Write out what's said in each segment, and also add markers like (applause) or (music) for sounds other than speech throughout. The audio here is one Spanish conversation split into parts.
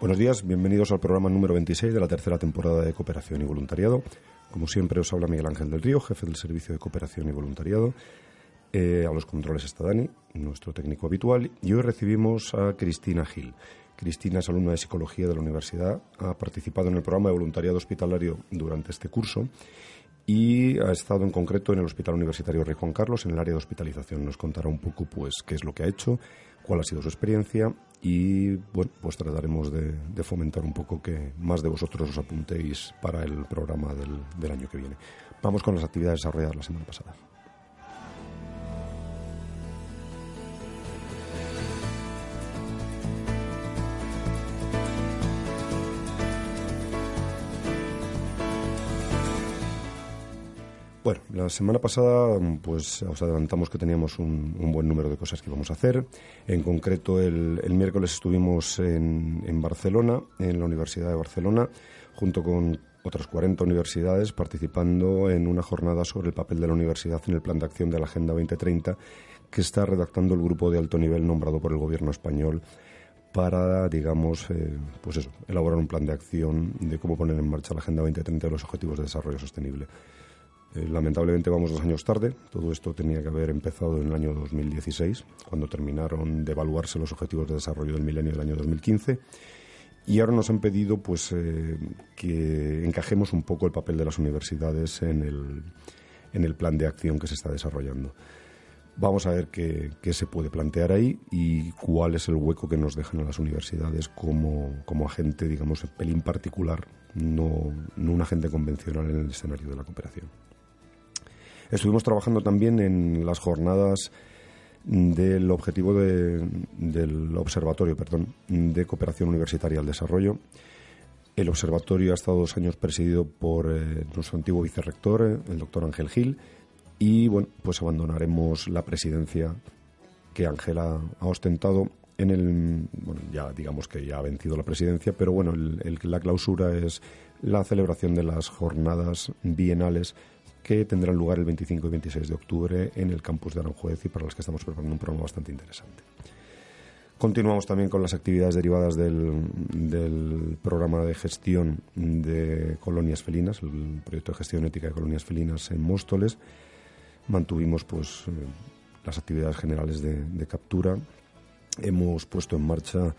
Buenos días, bienvenidos al programa número 26 de la tercera temporada de Cooperación y Voluntariado. Como siempre os habla Miguel Ángel del Río, jefe del Servicio de Cooperación y Voluntariado. Eh, a los controles está Dani, nuestro técnico habitual, y hoy recibimos a Cristina Gil. Cristina es alumna de Psicología de la Universidad, ha participado en el programa de voluntariado hospitalario durante este curso y ha estado en concreto en el Hospital Universitario Rey Juan Carlos en el área de hospitalización. Nos contará un poco pues qué es lo que ha hecho, cuál ha sido su experiencia y bueno, pues trataremos de, fomentar un poco que más de vosotros os apuntéis para el programa del, del año que viene. Vamos con las actividades desarrolladas la semana pasada. Bueno, la semana pasada pues os adelantamos que teníamos un, buen número de cosas que íbamos a hacer. En concreto, el, miércoles estuvimos en, Barcelona, en la Universidad de Barcelona, junto con otras 40 universidades participando en una jornada sobre el papel de la universidad en el plan de acción de la Agenda 2030 que está redactando el grupo de alto nivel nombrado por el gobierno español para, digamos, eh, pues eso, elaborar un plan de acción de cómo poner en marcha la Agenda 2030 y los Objetivos de Desarrollo Sostenible. Eh, lamentablemente vamos dos años tarde. Todo esto tenía que haber empezado en el año 2016, cuando terminaron de evaluarse los objetivos de desarrollo del milenio del año 2015. Y ahora nos han pedido pues, eh, que encajemos un poco el papel de las universidades en el, en el plan de acción que se está desarrollando. Vamos a ver qué, se puede plantear ahí y cuál es el hueco que nos dejan a las universidades como, como agente, digamos, pelín particular, no un agente convencional en el escenario de la cooperación. Estuvimos trabajando también en las jornadas del objetivo del observatorio perdón, de cooperación universitaria al desarrollo. El observatorio ha estado dos años presidido por eh, nuestro antiguo vicerrector, eh, el doctor Ángel Gil, y bueno, pues abandonaremos la presidencia que Ángela ha ostentado en el, bueno, ya digamos que ya ha vencido la presidencia, pero bueno, la clausura es la celebración de las jornadas bienales que tendrán lugar el 25 y 26 de octubre en el campus de Aranjuez y para los que estamos preparando un programa bastante interesante. Continuamos también con las actividades derivadas del, programa de gestión de colonias felinas, el proyecto de gestión ética de colonias felinas en Móstoles. Mantuvimos pues eh, las actividades generales de captura. Hemos puesto en marcha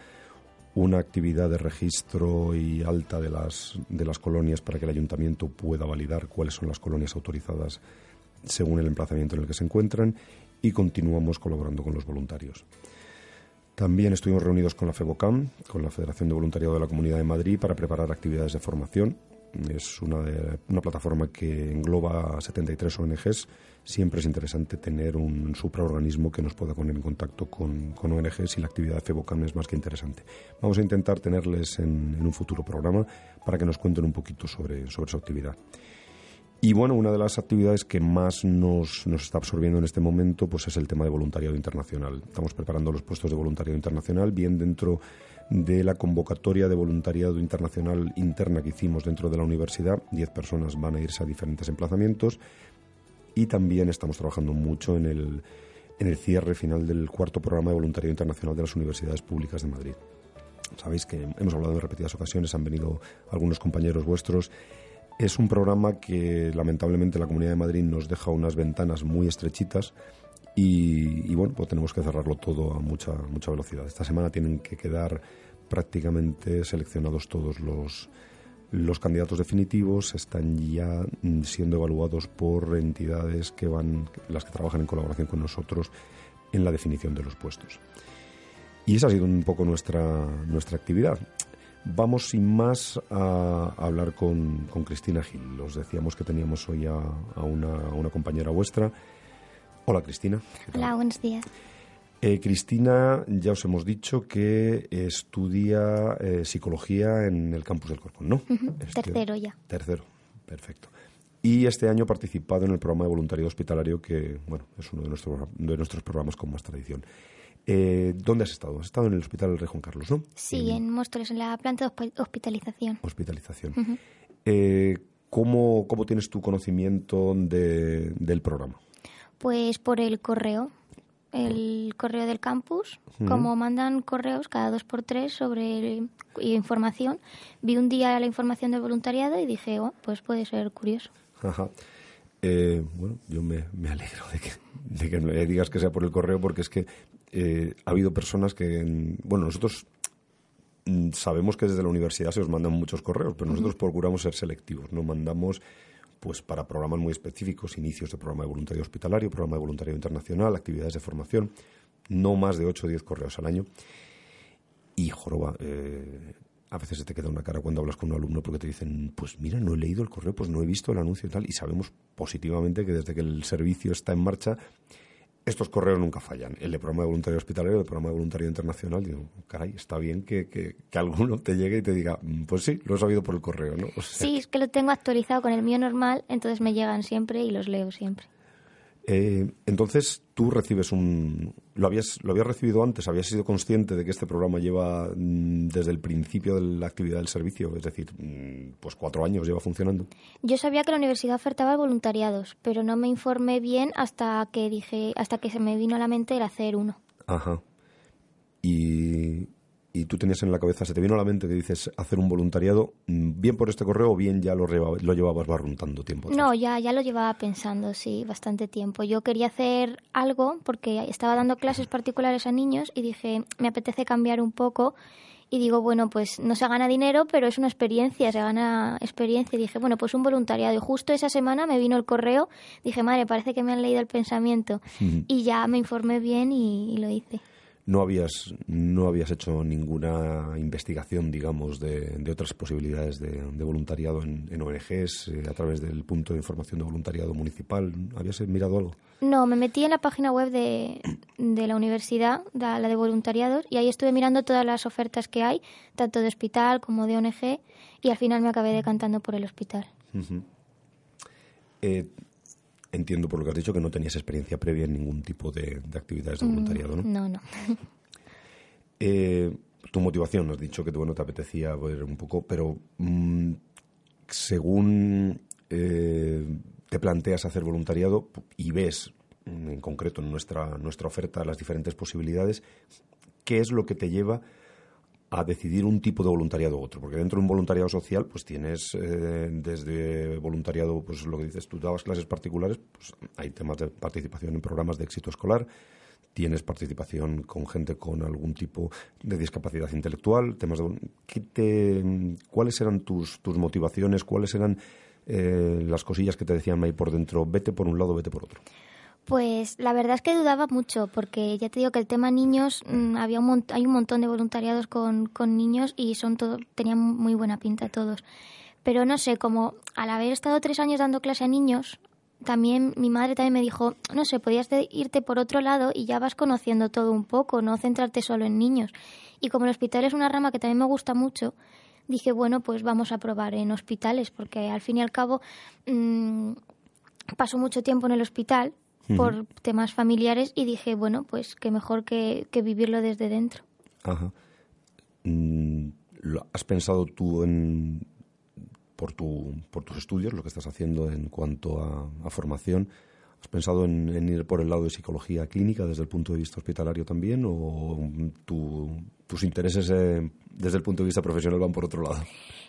una actividad de registro y alta de las, de las colonias para que el ayuntamiento pueda validar cuáles son las colonias autorizadas según el emplazamiento en el que se encuentran y continuamos colaborando con los voluntarios. También estuvimos reunidos con la FEBOCAM, con la Federación de Voluntariado de la Comunidad de Madrid, para preparar actividades de formación. Es una, una plataforma que engloba a 73 ONGs siempre es interesante tener un supraorganismo que nos pueda poner en contacto con, con ONGs y la actividad de FEBOCAM es más que interesante. Vamos a intentar tenerles en, un futuro programa para que nos cuenten un poquito sobre, sobre su actividad. Y bueno, una de las actividades que más nos, nos, está absorbiendo en este momento pues es el tema de voluntariado internacional. Estamos preparando los puestos de voluntariado internacional, bien dentro de la convocatoria de voluntariado internacional interna que hicimos dentro de la universidad. Diez personas van a irse a diferentes emplazamientos y también estamos trabajando mucho en el, en el cierre final del cuarto programa de voluntariado internacional de las universidades públicas de Madrid. Sabéis que hemos hablado en repetidas ocasiones, han venido algunos compañeros vuestros. Es un programa que lamentablemente la Comunidad de Madrid nos deja unas ventanas muy estrechitas y, bueno, pues tenemos que cerrarlo todo a mucha, mucha velocidad. Esta semana tienen que quedar prácticamente seleccionados todos los, los candidatos definitivos están ya mm, siendo evaluados por entidades que van, las que trabajan en colaboración con nosotros en la definición de los puestos. Y esa ha sido un poco nuestra, nuestra actividad. Vamos sin más a, hablar con, con, Cristina Gil. Os decíamos que teníamos hoy a, a, una, una, compañera vuestra. Hola Cristina. Hola, buenos días. Eh, Cristina, ya os hemos dicho que estudia eh, psicología en el campus del Corcón, ¿no? Uh -huh. este, tercero ya. Tercero, perfecto. Y este año ha participado en el programa de voluntariado hospitalario, que bueno, es uno de nuestros, de nuestros programas con más tradición. Eh, ¿Dónde has estado? Has estado en el Hospital del Rey Juan Carlos, ¿no? Sí, en, en Móstoles, en la planta de hospitalización. Hospitalización. Uh -huh. ¿cómo, ¿Cómo tienes tu conocimiento de, del programa? Pues por el correo, el correo del campus, uh -huh. como mandan correos cada dos por tres sobre información, vi un día la información del voluntariado y dije, oh, pues puede ser curioso. Ajá. Eh, bueno, yo me, me alegro de que, de que me digas que sea por el correo porque es que eh, ha habido personas que, bueno, nosotros mm, sabemos que desde la universidad se os mandan muchos correos, pero nosotros uh -huh. procuramos ser selectivos, no mandamos pues para programas muy específicos, inicios de programa de voluntariado hospitalario, programa de voluntariado internacional, actividades de formación, no más de 8 o 10 correos al año. Y, joroba, eh, a veces se te queda una cara cuando hablas con un alumno porque te dicen, pues mira, no he leído el correo, pues no he visto el anuncio y tal, y sabemos positivamente que desde que el servicio está en marcha, estos correos nunca fallan. El de programa de voluntario hospitalario, el de programa de voluntario internacional, digo, caray, está bien que, que, alguno te llegue y te diga, pues sí, lo he sabido por el correo, ¿no? Sí, es que lo tengo actualizado con el mío normal, entonces me llegan siempre y los leo siempre. Eh, entonces, tú recibes un... ¿lo habías, ¿Lo habías recibido antes? ¿Habías sido consciente de que este programa lleva mm, desde el principio de la actividad del servicio? Es decir, mm, pues cuatro años lleva funcionando. Yo sabía que la universidad ofertaba voluntariados, pero no me informé bien hasta que dije, hasta que se me vino a la mente el hacer uno. Ajá. Y, y tú tenías en la cabeza, se te vino a la mente que dices hacer un voluntariado, mm, bien por este correo o bien ya lo, lo llevabas barruntando tiempo. Atrás? No, ya, ya lo llevaba pensando, sí, bastante tiempo. Yo quería hacer algo porque estaba dando clases particulares a niños y dije, me apetece cambiar un poco. Y digo, bueno, pues no se gana dinero, pero es una experiencia, se gana experiencia. Y dije, bueno, pues un voluntariado. Y justo esa semana me vino el correo, dije, madre, parece que me han leído el pensamiento. y ya me informé bien y, y lo hice no habías no habías hecho ninguna investigación digamos de, de otras posibilidades de, de voluntariado en, en ONGs eh, a través del punto de información de voluntariado municipal. Habías mirado algo no me metí en la página web de, de la universidad la de voluntariados y ahí estuve mirando todas las ofertas que hay tanto de hospital como de ONG y al final me acabé decantando por el hospital. Uh -huh. eh, entiendo por lo que has dicho que no tenías experiencia previa en ningún tipo de, de actividades de voluntariado, ¿no? No, no. (laughs) eh, tu motivación, has dicho que bueno, te apetecía ver un poco, pero mmm, según eh, te planteas hacer voluntariado y ves en concreto en nuestra, nuestra oferta las diferentes posibilidades, ¿qué es lo que te lleva a decidir un tipo de voluntariado u otro, porque dentro de un voluntariado social pues tienes eh, desde voluntariado, pues lo que dices, tú dabas clases particulares, pues hay temas de participación en programas de éxito escolar, tienes participación con gente con algún tipo de discapacidad intelectual, temas de ¿qué te, cuáles eran tus, tus motivaciones, cuáles eran eh, las cosillas que te decían ahí por dentro, vete por un lado, vete por otro. Pues la verdad es que dudaba mucho, porque ya te digo que el tema niños, mmm, había un hay un montón de voluntariados con, con niños y son todo, tenían muy buena pinta todos. Pero no sé, como al haber estado tres años dando clase a niños, también mi madre también me dijo, no sé, podías irte por otro lado y ya vas conociendo todo un poco, no centrarte solo en niños. Y como el hospital es una rama que también me gusta mucho, dije, bueno, pues vamos a probar en hospitales, porque al fin y al cabo mmm, paso mucho tiempo en el hospital uh -huh. temas familiares y dije, bueno, pues que mejor que, que vivirlo desde dentro. Ajá. Mm, ¿Has pensado tú en, por, tu, por tus estudios, lo que estás haciendo en cuanto a, a formación, ¿Has pensado en, en, ir por el lado de psicología clínica desde el punto de vista hospitalario también o tu, tus intereses eh, desde el punto de vista profesional van por otro lado?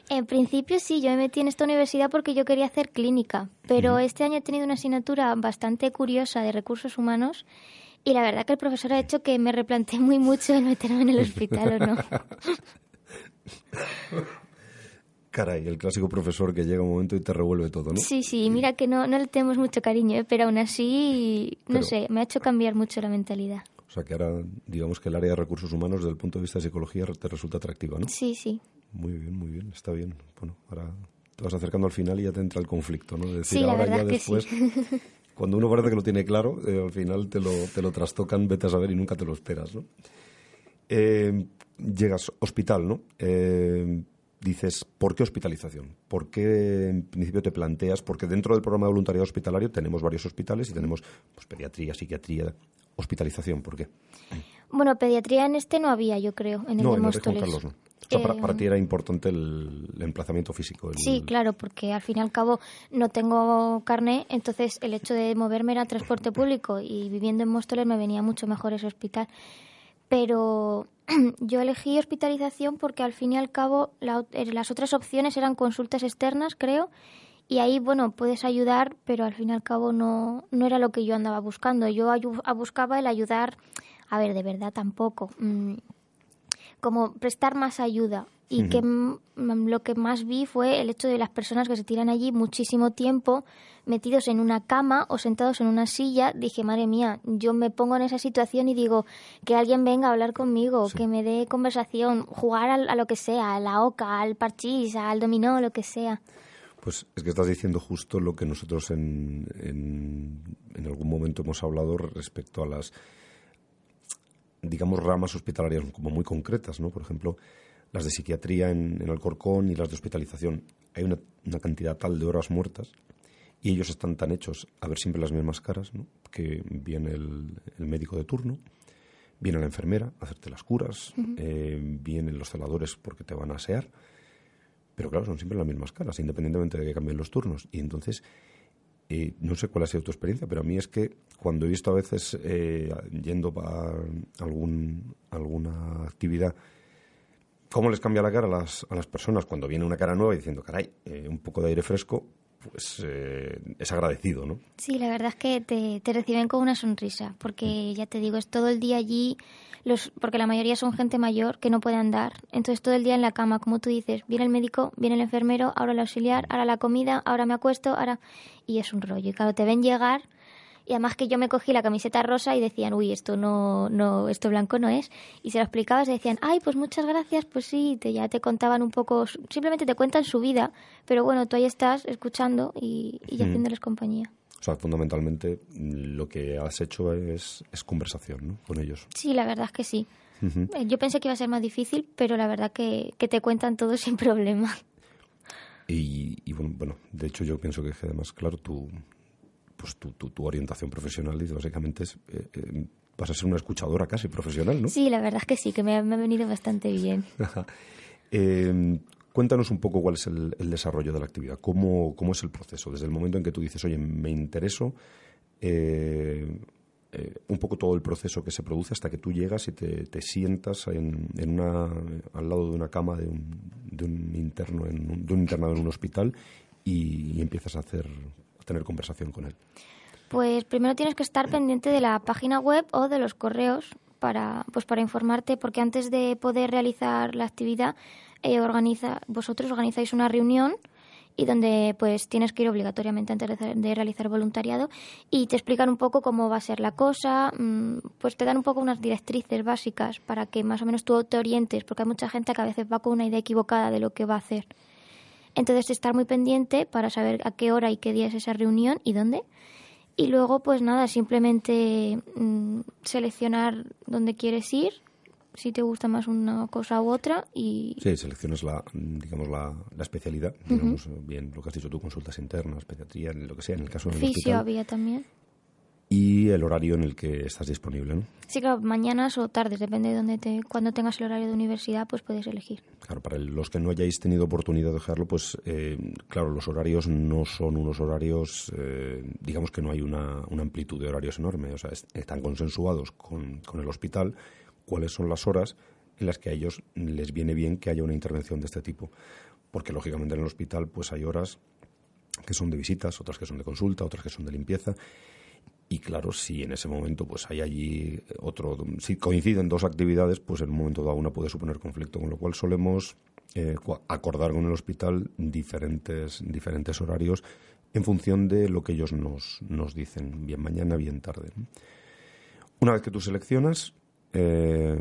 En principio sí, yo me metí en esta universidad porque yo quería hacer clínica, pero uh -huh. este año he tenido una asignatura bastante curiosa de recursos humanos y la verdad que el profesor ha hecho que me replanteé muy mucho el meterme en el hospital o no. (laughs) Caray, el clásico profesor que llega un momento y te revuelve todo, ¿no? Sí, sí, mira que no, no le tenemos mucho cariño, ¿eh? pero aún así, no pero, sé, me ha hecho cambiar mucho la mentalidad. O sea, que ahora, digamos que el área de recursos humanos, desde el punto de vista de psicología, te resulta atractiva, ¿no? Sí, sí. Muy bien, muy bien, está bien. Bueno, ahora te vas acercando al final y ya te entra el conflicto, ¿no? decir, sí, la ahora ya después, (laughs) cuando uno parece que lo tiene claro, eh, al final te lo, te lo trastocan, vete a saber y nunca te lo esperas, ¿no? Eh, llegas hospital, ¿no? Eh, dices, ¿por qué hospitalización? ¿Por qué en principio te planteas? Porque dentro del programa de voluntariado hospitalario tenemos varios hospitales y tenemos pues, pediatría, psiquiatría, hospitalización. ¿Por qué? Bueno, pediatría en este no había, yo creo, en el de Móstoles. no. O sea, para, ti era importante el, emplazamiento físico. Sí, claro, porque al fin y al cabo no tengo carne, entonces el hecho de moverme era transporte público y viviendo en Móstoles me venía mucho mejor ese hospital. Pero (clears throat) yo elegí hospitalización porque al fin y al cabo eh, las otras opciones eran consultas externas, creo, y ahí, bueno, puedes ayudar, pero al fin y al cabo no, no era lo que yo andaba buscando. Yo buscaba el ayudar, a ver, de verdad tampoco, mm, como prestar más ayuda. Y que lo que más vi fue el hecho de las personas que se tiran allí muchísimo tiempo metidos en una cama o sentados en una silla, dije, madre mía, yo me pongo en esa situación y digo, que alguien venga a hablar conmigo, que me dé conversación, jugar a, lo que sea, a la oca, al parchís, al dominó, lo que sea. Pues es que estás diciendo justo lo que nosotros en, en, algún momento hemos hablado respecto a las, digamos, ramas hospitalarias como muy concretas, ¿no? Por ejemplo, las de psiquiatría en, en Alcorcón y las de hospitalización. Hay una, una cantidad tal de horas muertas y ellos están tan hechos a ver siempre las mismas caras, ¿no? que viene el, médico de turno, viene la enfermera a hacerte las curas, eh, vienen los celadores porque te van a asear, pero claro, son siempre las mismas caras, independientemente de que cambien los turnos. Y entonces, eh, no sé cuál ha sido tu experiencia, pero a mí es que cuando he visto a veces eh, yendo para algún, alguna actividad, cómo les cambia la cara a las, a las personas cuando viene una cara nueva y diciendo, caray, un poco de aire fresco, pues eh, es agradecido, ¿no? Sí, la verdad es que te, te, reciben con una sonrisa, porque ya te digo, es todo el día allí, los, porque la mayoría son gente mayor que no puede andar, entonces todo el día en la cama, como tú dices, viene el médico, viene el enfermero, ahora el auxiliar, ahora la comida, ahora me acuesto, ahora... Y es un rollo, y claro, te ven llegar y además que yo me cogí la camiseta rosa y decían, uy, esto no, no, esto blanco no es. Y se lo explicabas y decían, ay, pues muchas gracias, pues sí, te, ya te contaban un poco, simplemente te cuentan su vida, pero bueno, tú ahí estás escuchando y, y haciéndoles compañía. O sea, fundamentalmente lo que has hecho es, es conversación ¿no? con ellos. Sí, la verdad es que sí. Eh, yo pensé que iba a ser más difícil, pero la verdad que, que te cuentan todo (laughs) sin problema. Y, y bueno, bueno, de hecho yo pienso que además, claro, tú pues tu, tu, orientación profesional y básicamente es, eh, eh, vas a ser una escuchadora casi profesional, ¿no? Sí, la verdad es que sí, que me, ha venido bastante bien. (laughs) eh, cuéntanos un poco cuál es el, desarrollo de la actividad, cómo, cómo es el proceso, desde el momento en que tú dices, oye, me intereso, eh, un poco todo el proceso que se produce hasta que tú llegas y te, te sientas en, en, una, al lado de una cama de un, de un interno, en de un internado en un hospital y empiezas a hacer tener conversación con él? Pues primero tienes que estar pendiente de la página web o de los correos para, pues para informarte, porque antes de poder realizar la actividad, eh, organiza, vosotros organizáis una reunión y donde pues tienes que ir obligatoriamente antes de, realizar voluntariado y te explican un poco cómo va a ser la cosa, mm, pues te dan un poco unas directrices básicas para que más o menos tú te orientes, porque hay mucha gente que a veces va con una idea equivocada de lo que va a hacer. Entonces estar muy pendiente para saber a qué hora y qué día es esa reunión y dónde. Y luego, pues nada, simplemente mm, seleccionar dónde quieres ir, si te gusta más una cosa u otra y... Sí, seleccionas la, digamos, la, la especialidad, digamos, bien lo que has dicho tú, consultas internas, pediatría, lo que sea, en el caso del Fisio había también y el horario en el que estás disponible. ¿no? Sí, claro, mañanas o tardes, depende de dónde te, cuando tengas el horario de universidad, pues puedes elegir. Claro, para los que no hayáis tenido oportunidad de dejarlo, pues eh, claro, los horarios no son unos horarios, eh, digamos que no hay una, una, amplitud de horarios enorme, o sea, están consensuados con, con el hospital cuáles son las horas en las que a ellos les viene bien que haya una intervención de este tipo, porque lógicamente en el hospital pues hay horas que son de visitas, otras que son de consulta, otras que son de limpieza y claro, si en ese momento pues hay allí otro, si coinciden dos actividades, pues en un momento dado una puede suponer conflicto, con lo cual solemos eh, acordar con el hospital diferentes, diferentes horarios en función de lo que ellos nos, nos dicen, bien mañana, bien tarde. Una vez que tú seleccionas, eh,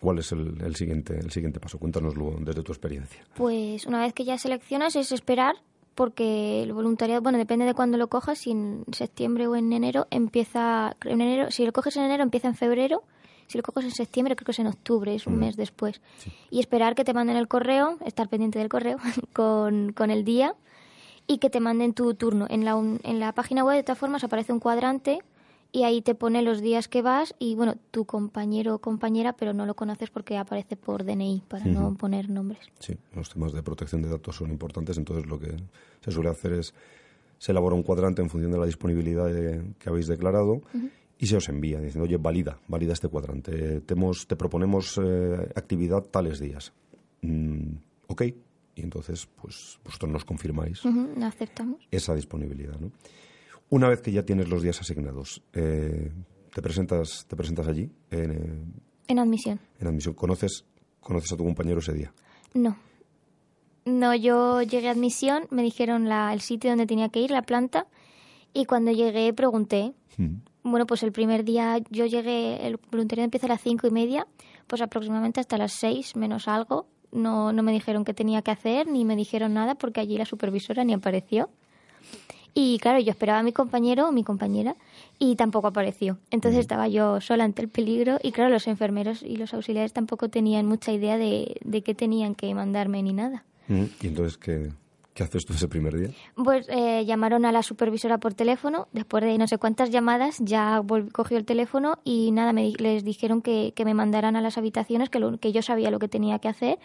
¿cuál es el, siguiente, el siguiente paso? Cuéntanoslo desde tu experiencia. Pues una vez que ya seleccionas es esperar porque el voluntariado, bueno, depende de cuándo lo cojas, si en septiembre o en enero empieza, en enero, si lo coges en enero empieza en febrero, si lo coges en septiembre creo que es en octubre, es un mm. mes después. Y esperar que te manden el correo, estar pendiente del correo (laughs) con, con el día y que te manden tu turno. En la, en la página web de todas formas aparece un cuadrante y ahí te pone los días que vas y bueno, tu compañero o compañera, pero no lo conoces porque aparece por DNI para no poner nombres. Sí, los temas de protección de datos son importantes, entonces lo que se suele hacer es se elabora un cuadrante en función de la disponibilidad que habéis declarado y se os envía diciendo, oye, valida, valida este cuadrante. Te, te proponemos eh, actividad tales días. Mm, ok, y entonces pues vosotros nos confirmáis aceptamos. esa disponibilidad. ¿no? Una vez que ya tienes los días asignados, eh, te presentas te presentas allí en, eh, en admisión. En admisión. ¿Conoces, ¿Conoces a tu compañero ese día? No. No, yo llegué a admisión, me dijeron la, el sitio donde tenía que ir, la planta, y cuando llegué pregunté. Bueno, pues el primer día yo llegué, el voluntariado empieza a las cinco y media, pues aproximadamente hasta las seis menos algo. No, no me dijeron qué tenía que hacer, ni me dijeron nada, porque allí la supervisora ni apareció. Y claro, yo esperaba a mi compañero o mi compañera y tampoco apareció. Entonces estaba yo sola ante el peligro y claro, los enfermeros y los auxiliares tampoco tenían mucha idea de, de qué tenían que mandarme ni nada. ¿Y entonces qué, qué haces tú ese primer día? Pues eh, llamaron a la supervisora por teléfono. Después de no sé cuántas llamadas, ya cogió el teléfono y nada, me, les dijeron que, que me mandaran a las habitaciones, que, que yo sabía lo que tenía que hacer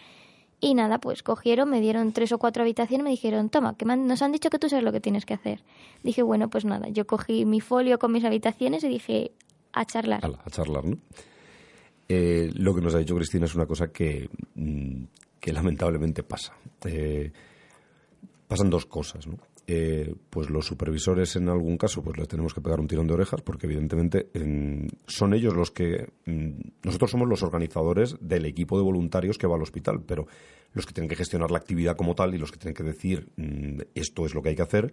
y nada, pues cogieron, me dieron tres o cuatro habitaciones me dijeron, toma, que nos han dicho que tú sabes lo que tienes que hacer. Dije, bueno, pues nada, yo cogí mi folio con mis habitaciones y dije, a charlar. A, charlar, ¿no? Eh, lo que nos ha dicho Cristina es una cosa que, mm, que lamentablemente pasa. Eh, pasan dos cosas, ¿no? Eh, pues los supervisores en algún caso pues les tenemos que pegar un tirón de orejas porque evidentemente son ellos los que mm, nosotros somos los organizadores del equipo de voluntarios que va al hospital pero los que tienen que gestionar la actividad como tal y los que tienen que decir mm, esto es lo que hay que hacer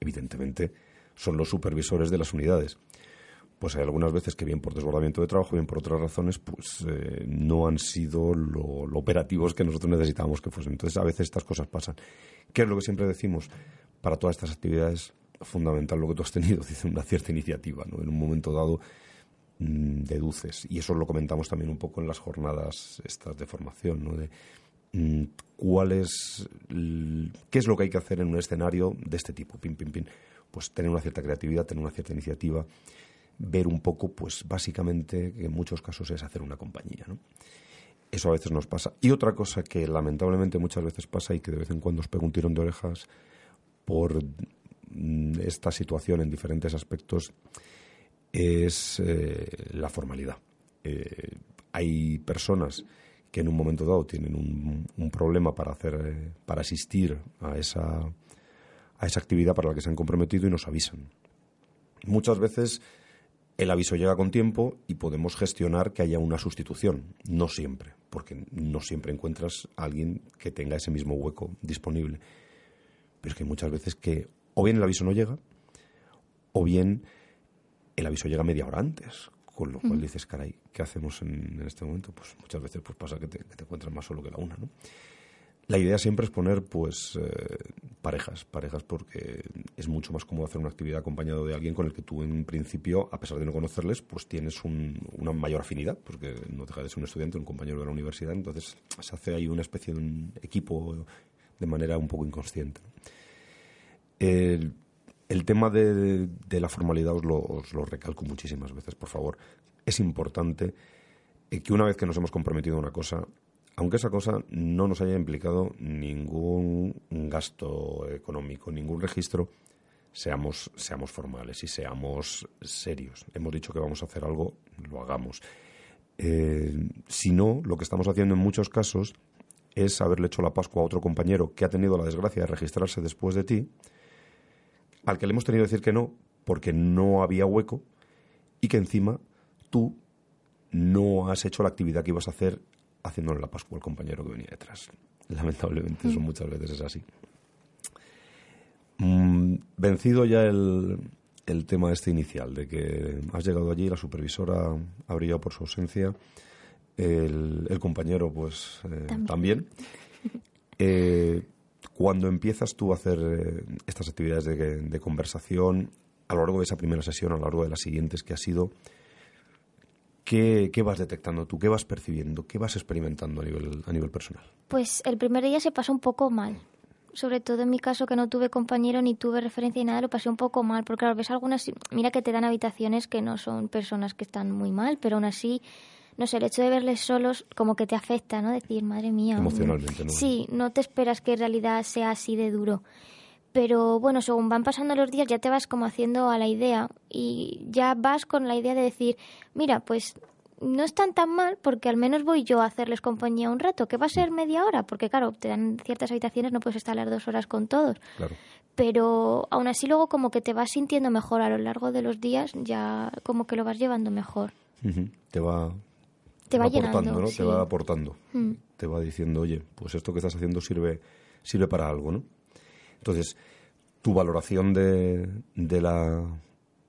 evidentemente son los supervisores de las unidades pues hay algunas veces que bien por desbordamiento de trabajo, bien por otras razones, pues eh, no han sido lo, lo, operativos que nosotros necesitábamos que fuesen. Entonces, a veces estas cosas pasan. ¿Qué es lo que siempre decimos? Para todas estas actividades fundamental lo que tú has tenido, (laughs) dice una cierta iniciativa, ¿no? En un momento dado mm, deduces, y eso lo comentamos también un poco en las jornadas estas de formación, ¿no? De mm, cuál es, qué es lo que hay que hacer en un escenario de este tipo, pin, pin, pin. Pues tener una cierta creatividad, tener una cierta iniciativa, ver un poco, pues básicamente, que en muchos casos es hacer una compañía, ¿no? Eso a veces nos pasa. Y otra cosa que lamentablemente muchas veces pasa y que de vez en cuando os pego un tirón de orejas por mm, esta situación en diferentes aspectos es eh, la formalidad. Eh, hay personas que en un momento dado tienen un, problema para hacer, eh, para asistir a esa, a esa actividad para la que se han comprometido y nos avisan. Muchas veces el aviso llega con tiempo y podemos gestionar que haya una sustitución. No siempre, porque no siempre encuentras a alguien que tenga ese mismo hueco disponible. Pero es que muchas veces que o bien el aviso no llega, o bien el aviso llega media hora antes. Con lo cual dices, caray, ¿qué hacemos en, este momento? Pues muchas veces pues pasa que te, encuentras más solo que la una, ¿no? La idea siempre es poner, pues, eh, parejas, parejas porque es mucho más cómodo hacer una actividad acompañado de alguien con el que tú, en principio, a pesar de no conocerles, pues tienes una mayor afinidad, porque no deja de ser un estudiante, un compañero de la universidad, entonces se hace ahí una especie de un equipo de manera un poco inconsciente. El, tema de, la formalidad os lo, recalco muchísimas veces, por favor. Es importante eh, que una vez que nos hemos comprometido a una cosa, aunque esa cosa no nos haya implicado ningún gasto económico, ningún registro, seamos, seamos formales y seamos serios. Hemos dicho que vamos a hacer algo, lo hagamos. Eh, si no, lo que estamos haciendo en muchos casos es haberle hecho la Pascua a otro compañero que ha tenido la desgracia de registrarse después de ti, al que le hemos tenido que decir que no porque no había hueco y que encima tú no has hecho la actividad que ibas a hacer haciéndole la Pascua al compañero que venía detrás. Lamentablemente eso mm. muchas veces es así. Mm, vencido ya el, el tema este inicial, de que has llegado allí, la supervisora ha brillado por su ausencia, el, compañero pues eh, también. (laughs) Eh, cuando empiezas tú a hacer eh, estas actividades de, conversación, a lo largo de esa primera sesión, a lo largo de las siguientes que ha sido, ¿qué, vas detectando tú? ¿Qué vas percibiendo? ¿Qué vas experimentando a nivel, a nivel personal? Pues el primer día se pasó un poco mal. Sobre todo en mi caso, que no tuve compañero ni tuve referencia y nada, lo pasé un poco mal. Porque, claro, ves algunas. Mira que te dan habitaciones que no son personas que están muy mal, pero aún así no sé, el hecho de verles solos como que te afecta, ¿no? Decir, madre mía. Emocionalmente, ¿no? Sí, no te esperas que en realidad sea así de duro. Pero bueno, según van pasando los días ya te vas como haciendo a la idea y ya vas con la idea de decir, mira, pues no están tan mal porque al menos voy yo a hacerles compañía un rato, que va a ser media hora, porque claro, te dan ciertas habitaciones, no puedes estar las dos horas con todos. Claro. Pero aún así luego como que te vas sintiendo mejor a lo largo de los días, ya como que lo vas llevando mejor. Te va te va, aportando, ¿no? Te va aportando. Mm. Te va diciendo, oye, pues esto que estás haciendo sirve, sirve para algo, ¿no? Entonces, tu valoración de, de, la,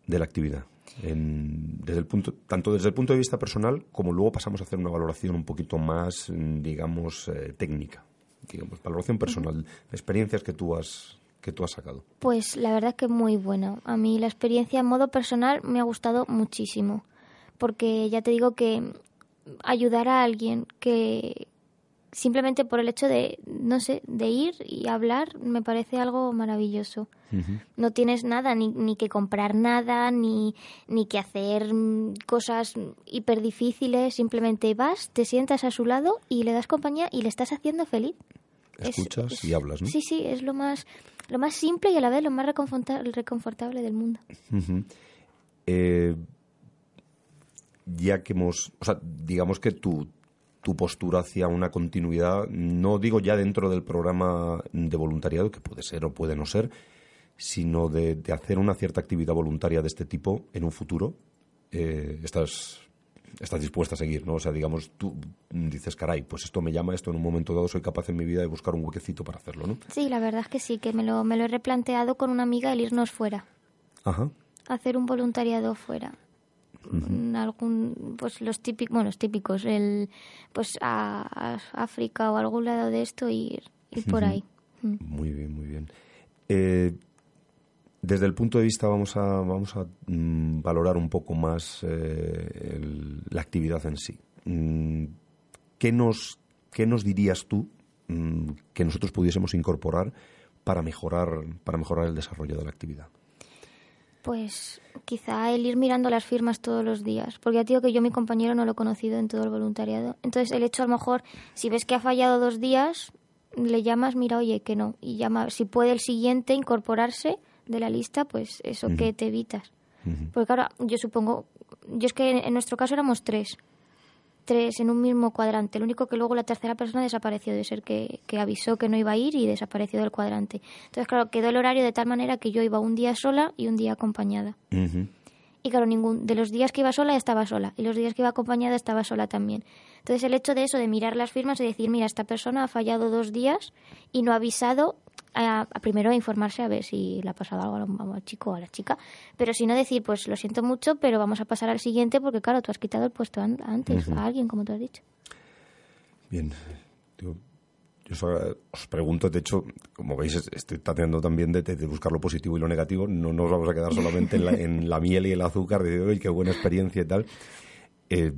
de la actividad. desde el punto, tanto desde el punto de vista personal como luego pasamos a hacer una valoración un poquito más, digamos, eh, técnica. Digamos, valoración personal, experiencias que tú has que tú has sacado. Pues la verdad que muy buena. A mí la experiencia en modo personal me ha gustado muchísimo. Porque ya te digo que ayudar a alguien que simplemente por el hecho de, no sé, de ir y hablar, me parece algo maravilloso. No tienes nada, ni, ni que comprar nada, ni, ni que hacer mm, cosas hiper difíciles, simplemente vas, te sientas a su lado y le das compañía y le estás haciendo feliz. Escuchas y hablas, ¿no? Sí, sí, es lo más, lo más simple y a la vez lo más reconfortable del mundo. eh, ya que hemos, o sea, digamos que tu, tu postura hacia una continuidad, no digo ya dentro del programa de voluntariado, que puede ser o puede no ser, sino de, hacer una cierta actividad voluntaria de este tipo en un futuro, eh, estás, estás dispuesta a seguir, ¿no? O sea, digamos, tú dices, caray, pues esto me llama, esto en un momento dado soy capaz en mi vida de buscar un huequecito para hacerlo, ¿no? Sí, la verdad es que sí, que me lo, me lo he replanteado con una amiga el irnos fuera. Ajá. Hacer un voluntariado fuera algún pues los típicos bueno los típicos el pues a, África o algún lado de esto y ir, por ahí. Mm. muy bien muy bien. Eh, desde el punto de vista vamos a vamos a mm, valorar un poco más eh, la actividad en sí. Mm, qué nos qué nos dirías tú que nosotros pudiésemos incorporar para mejorar para mejorar el desarrollo de la actividad pues quizá el ir mirando las firmas todos los días, porque ya digo que yo mi compañero no lo he conocido en todo el voluntariado. Entonces el hecho a lo mejor, si ves que ha fallado dos días, le llamas, mira, oye, que no, y llama, si puede el siguiente incorporarse de la lista, pues eso que te evitas. Porque ahora yo supongo, yo es que en nuestro caso éramos tres, tres en un mismo cuadrante. Lo único que luego la tercera persona desapareció, de ser que, avisó que no iba a ir y desapareció del cuadrante. Entonces, claro, quedó el horario de tal manera que yo iba un día sola y un día acompañada. Y claro, ningún de los días que iba sola estaba sola y los días que iba acompañada estaba sola también. Entonces, el hecho de eso, de mirar las firmas y decir, mira, esta persona ha fallado dos días y no ha avisado, a, primero informarse a ver si le ha pasado algo al chico o a la chica, pero si no decir, pues lo siento mucho, pero vamos a pasar al siguiente porque claro, tú has quitado el puesto antes a alguien, como tú has dicho. Bien, yo, os pregunto, de hecho, como veis, estoy tratando también de, buscar lo positivo y lo negativo, no nos vamos a quedar solamente en la, miel y el azúcar, de decir, qué buena experiencia y tal. Eh,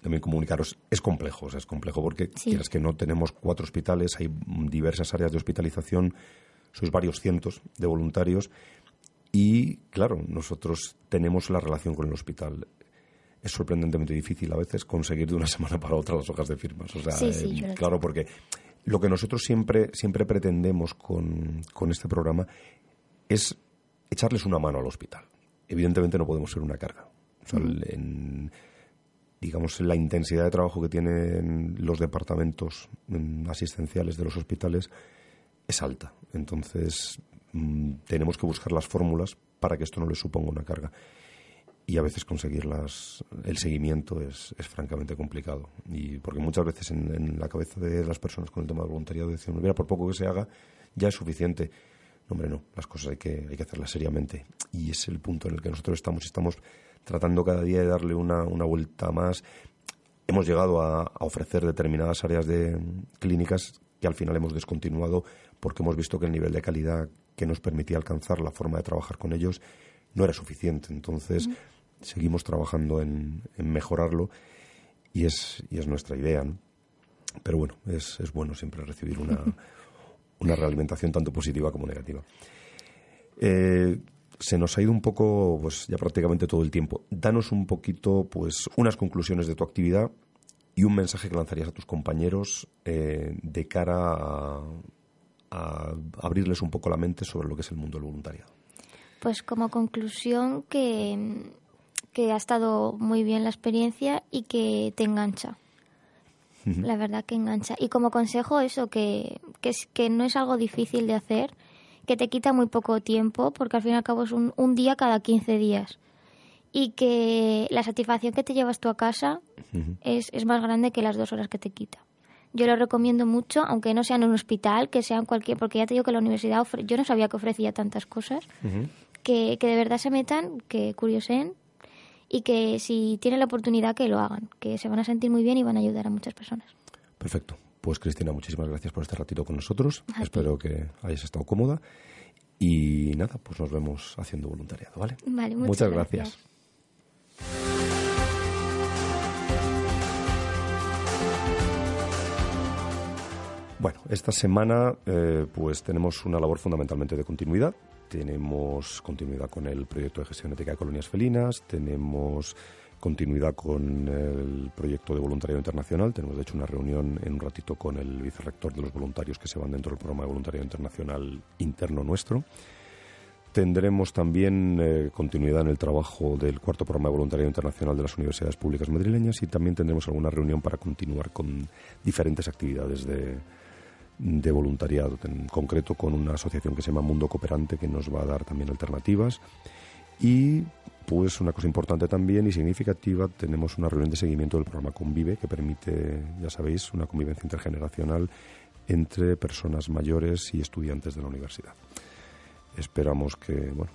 también comunicaros, es complejo, es complejo porque quieras que no tenemos cuatro hospitales, hay diversas áreas de hospitalización, sois varios cientos de voluntarios y, claro, nosotros tenemos la relación con el hospital. Es sorprendentemente difícil a veces conseguir de una (laughs) semana para otra las hojas de firmas. O sea, eh, claro, porque lo que nosotros siempre, siempre pretendemos con, este programa es echarles una mano al hospital. Evidentemente no podemos ser una carga. O sea, en, digamos, la intensidad de trabajo que tienen los departamentos asistenciales de los hospitales es alta. Entonces, mm, tenemos que buscar las fórmulas para que esto no les suponga una carga. Y a veces conseguir el seguimiento es, francamente complicado. Y porque muchas veces en, la cabeza de las personas con el tema del voluntariado decimos, mira, por poco que se haga, ya es suficiente. hombre, no, las cosas hay que, hay que hacerlas seriamente. Y es el punto en el que nosotros estamos. Estamos tratando cada día de darle una, una vuelta más. Hemos llegado a, a ofrecer determinadas áreas de clínicas que al final hemos descontinuado porque hemos visto que el nivel de calidad que nos permitía alcanzar la forma de trabajar con ellos no era suficiente. Entonces, seguimos trabajando en, mejorarlo y es, y es nuestra idea. Pero bueno, es, es bueno siempre recibir una, (laughs) una realimentación tanto positiva como negativa. Eh, se nos ha ido un poco, pues ya prácticamente todo el tiempo. Danos un poquito, pues, unas conclusiones de tu actividad y un mensaje que lanzarías a tus compañeros eh, de cara a, a, abrirles un poco la mente sobre lo que es el mundo del voluntariado. Pues como conclusión que, que ha estado muy bien la experiencia y que te engancha. La verdad que engancha. Y como consejo eso, que, que, es, que no es algo difícil de hacer, que te quita muy poco tiempo, porque al fin y al cabo es un, un día cada 15 días. Y que la satisfacción que te llevas tú a casa es, es más grande que las dos horas que te quita. Yo lo recomiendo mucho, aunque no sea en un hospital, que sea en cualquier, porque ya te digo que la universidad, yo no sabía que ofrecía tantas cosas, que, que de verdad se metan, que curiosen y que si tienen la oportunidad que lo hagan, que se van a sentir muy bien y van a ayudar a muchas personas. Perfecto. Pues Cristina, muchísimas gracias por este ratito con nosotros. Espero que hayas estado cómoda. Y nada, pues nos vemos haciendo voluntariado, ¿vale? Vale, muchas, gracias. Bueno, esta semana eh, pues tenemos una labor fundamentalmente de continuidad. Tenemos continuidad con el proyecto de gestión ética de colonias felinas, tenemos continuidad con el proyecto de voluntariado internacional. Tenemos, de hecho, una reunión en un ratito con el vicerrector de los voluntarios que se van dentro del programa de voluntariado internacional interno nuestro. Tendremos también eh, continuidad en el trabajo del cuarto programa de voluntariado internacional de las universidades públicas madrileñas y también tendremos alguna reunión para continuar con diferentes actividades de, de voluntariado, en concreto con una asociación que se llama Mundo Cooperante que nos va a dar también alternativas. Y pues una cosa importante también y significativa, tenemos una reunión de seguimiento del programa Convive que permite, ya sabéis, una convivencia intergeneracional entre personas mayores y estudiantes de la universidad. Esperamos que bueno,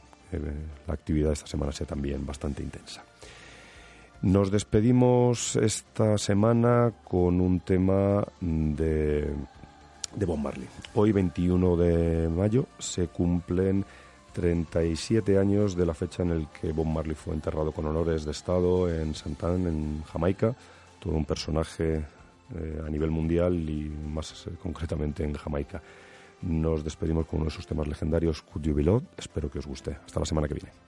la actividad de esta semana sea también bastante intensa. Nos despedimos esta semana con un tema de de Bob Marley. Hoy, 21 de mayo, se cumplen 37 años de la fecha en el que Bob Marley fue enterrado con honores de Estado en Santán, en Jamaica. Todo un personaje eh, a nivel mundial y más eh, concretamente en Jamaica. Nos despedimos con uno de sus temas legendarios, Could You? Espero que os guste. Hasta la semana que viene.